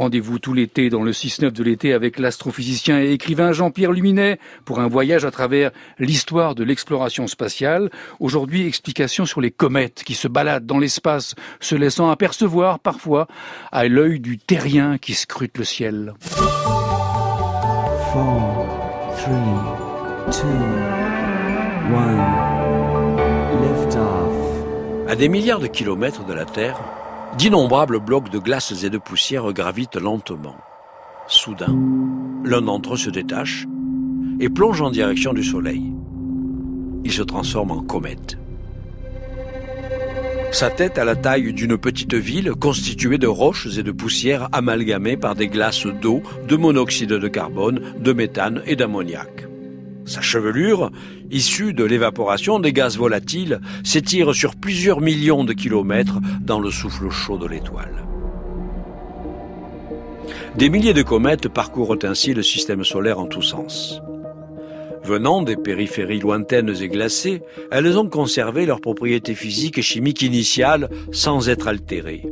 Rendez-vous tout l'été dans le 6-9 de l'été avec l'astrophysicien et écrivain Jean-Pierre Luminet pour un voyage à travers l'histoire de l'exploration spatiale. Aujourd'hui, explication sur les comètes qui se baladent dans l'espace, se laissant apercevoir parfois à l'œil du terrien qui scrute le ciel. À des milliards de kilomètres de la Terre, D'innombrables blocs de glaces et de poussière gravitent lentement. Soudain, l'un d'entre eux se détache et plonge en direction du Soleil. Il se transforme en comète. Sa tête a la taille d'une petite ville constituée de roches et de poussières amalgamées par des glaces d'eau, de monoxyde de carbone, de méthane et d'ammoniac. Sa chevelure, issue de l'évaporation des gaz volatiles, s'étire sur plusieurs millions de kilomètres dans le souffle chaud de l'étoile. Des milliers de comètes parcourent ainsi le système solaire en tous sens. Venant des périphéries lointaines et glacées, elles ont conservé leurs propriétés physiques et chimiques initiales sans être altérées.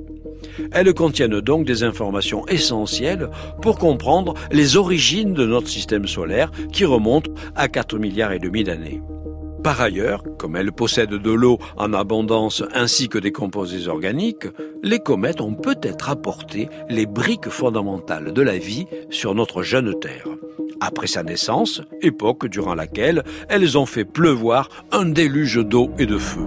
Elles contiennent donc des informations essentielles pour comprendre les origines de notre système solaire qui remontent à 4 milliards et demi d'années. Par ailleurs, comme elles possèdent de l'eau en abondance ainsi que des composés organiques, les comètes ont peut-être apporté les briques fondamentales de la vie sur notre jeune Terre. Après sa naissance, époque durant laquelle elles ont fait pleuvoir un déluge d'eau et de feu.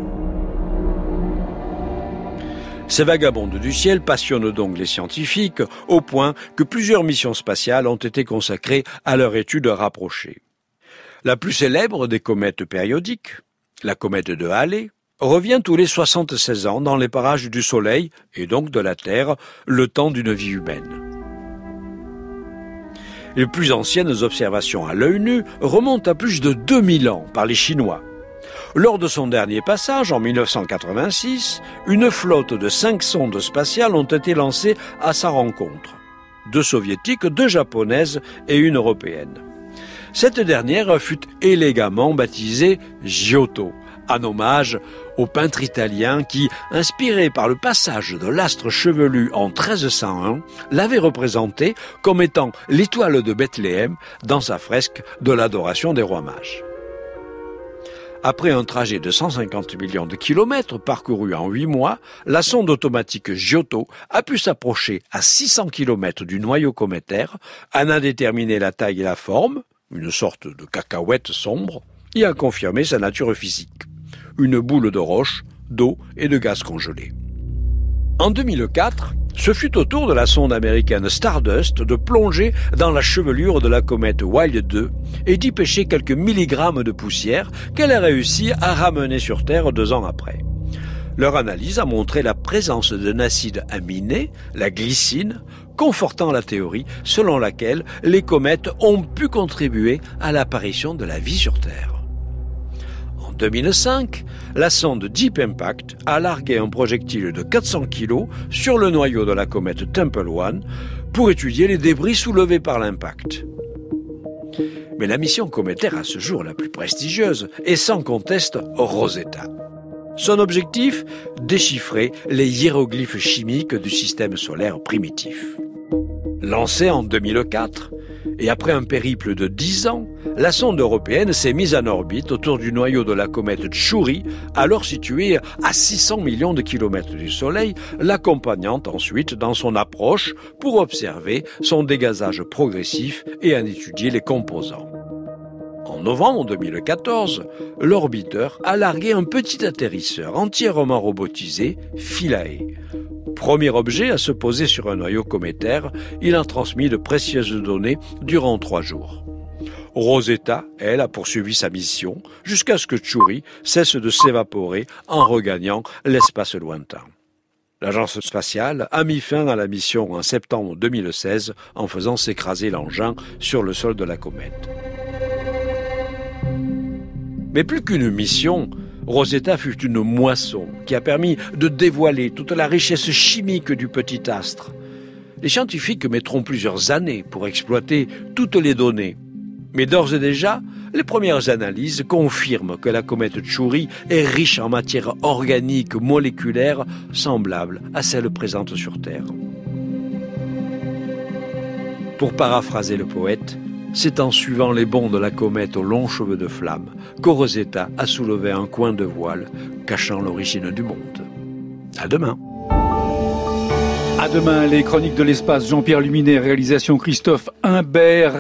Ces vagabondes du ciel passionnent donc les scientifiques au point que plusieurs missions spatiales ont été consacrées à leur étude rapprochée. La plus célèbre des comètes périodiques, la comète de Halley, revient tous les 76 ans dans les parages du Soleil et donc de la Terre, le temps d'une vie humaine. Les plus anciennes observations à l'œil nu remontent à plus de 2000 ans par les Chinois. Lors de son dernier passage, en 1986, une flotte de cinq sondes spatiales ont été lancées à sa rencontre. Deux soviétiques, deux japonaises et une européenne. Cette dernière fut élégamment baptisée Giotto, en hommage au peintre italien qui, inspiré par le passage de l'astre chevelu en 1301, l'avait représenté comme étant l'étoile de Bethléem dans sa fresque de l'adoration des rois mages. Après un trajet de 150 millions de kilomètres parcourus en 8 mois, la sonde automatique Giotto a pu s'approcher à 600 kilomètres du noyau cométaire, en a déterminé la taille et la forme, une sorte de cacahuète sombre, et a confirmé sa nature physique. Une boule de roche, d'eau et de gaz congelé. En 2004, ce fut au tour de la sonde américaine Stardust de plonger dans la chevelure de la comète Wild 2 et d'y pêcher quelques milligrammes de poussière qu'elle a réussi à ramener sur Terre deux ans après. Leur analyse a montré la présence d'un acide aminé, la glycine, confortant la théorie selon laquelle les comètes ont pu contribuer à l'apparition de la vie sur Terre. 2005, la sonde Deep Impact a largué un projectile de 400 kg sur le noyau de la comète Temple One pour étudier les débris soulevés par l'impact. Mais la mission cométaire à ce jour la plus prestigieuse est sans conteste Rosetta. Son objectif Déchiffrer les hiéroglyphes chimiques du système solaire primitif. Lancée en 2004, et après un périple de 10 ans, la sonde européenne s'est mise en orbite autour du noyau de la comète Tchouri, alors située à 600 millions de kilomètres du Soleil, l'accompagnant ensuite dans son approche pour observer son dégazage progressif et en étudier les composants. En novembre 2014, l'orbiteur a largué un petit atterrisseur entièrement robotisé, Philae. Premier objet à se poser sur un noyau cométaire, il a transmis de précieuses données durant trois jours. Rosetta, elle, a poursuivi sa mission jusqu'à ce que Tchouri cesse de s'évaporer en regagnant l'espace lointain. L'agence spatiale a mis fin à la mission en septembre 2016 en faisant s'écraser l'engin sur le sol de la comète. Mais plus qu'une mission, Rosetta fut une moisson qui a permis de dévoiler toute la richesse chimique du petit astre. Les scientifiques mettront plusieurs années pour exploiter toutes les données. Mais d'ores et déjà, les premières analyses confirment que la comète Tchouri est riche en matière organique moléculaire semblable à celle présente sur Terre. Pour paraphraser le poète, c'est en suivant les bonds de la comète aux longs cheveux de flamme que Rosetta a soulevé un coin de voile cachant l'origine du monde. À demain. À demain, les chroniques de l'espace, Jean-Pierre Luminet, réalisation Christophe Imbert.